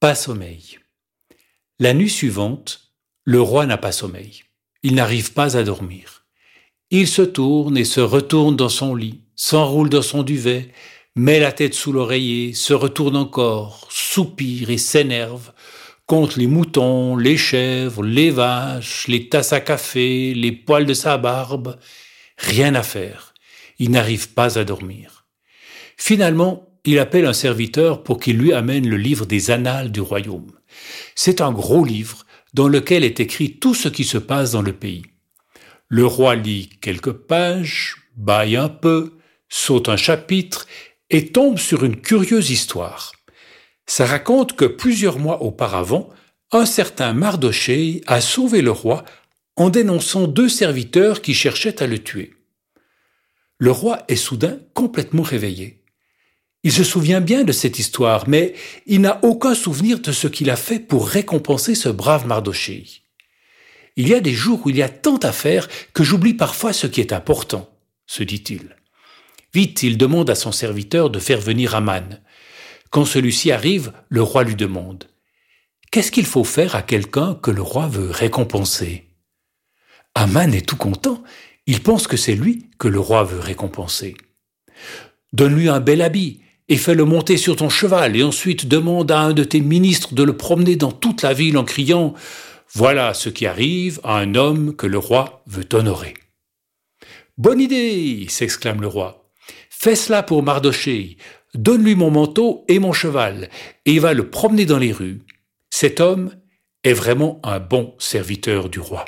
Pas sommeil. La nuit suivante, le roi n'a pas sommeil. Il n'arrive pas à dormir. Il se tourne et se retourne dans son lit, s'enroule dans son duvet, met la tête sous l'oreiller, se retourne encore, soupire et s'énerve, compte les moutons, les chèvres, les vaches, les tasses à café, les poils de sa barbe. Rien à faire. Il n'arrive pas à dormir. Finalement, il appelle un serviteur pour qu'il lui amène le livre des annales du royaume. C'est un gros livre dans lequel est écrit tout ce qui se passe dans le pays. Le roi lit quelques pages, baille un peu, saute un chapitre et tombe sur une curieuse histoire. Ça raconte que plusieurs mois auparavant, un certain Mardoché a sauvé le roi en dénonçant deux serviteurs qui cherchaient à le tuer. Le roi est soudain complètement réveillé. Il se souvient bien de cette histoire, mais il n'a aucun souvenir de ce qu'il a fait pour récompenser ce brave Mardoché. Il y a des jours où il y a tant à faire que j'oublie parfois ce qui est important, se dit-il. Vite, il demande à son serviteur de faire venir Aman. Quand celui-ci arrive, le roi lui demande Qu'est-ce qu'il faut faire à quelqu'un que le roi veut récompenser? Aman est tout content. Il pense que c'est lui que le roi veut récompenser. Donne-lui un bel habit, et fais-le monter sur ton cheval, et ensuite demande à un de tes ministres de le promener dans toute la ville en criant Voilà ce qui arrive à un homme que le roi veut honorer. Bonne idée s'exclame le roi. Fais cela pour Mardoché. Donne-lui mon manteau et mon cheval, et va le promener dans les rues. Cet homme est vraiment un bon serviteur du roi.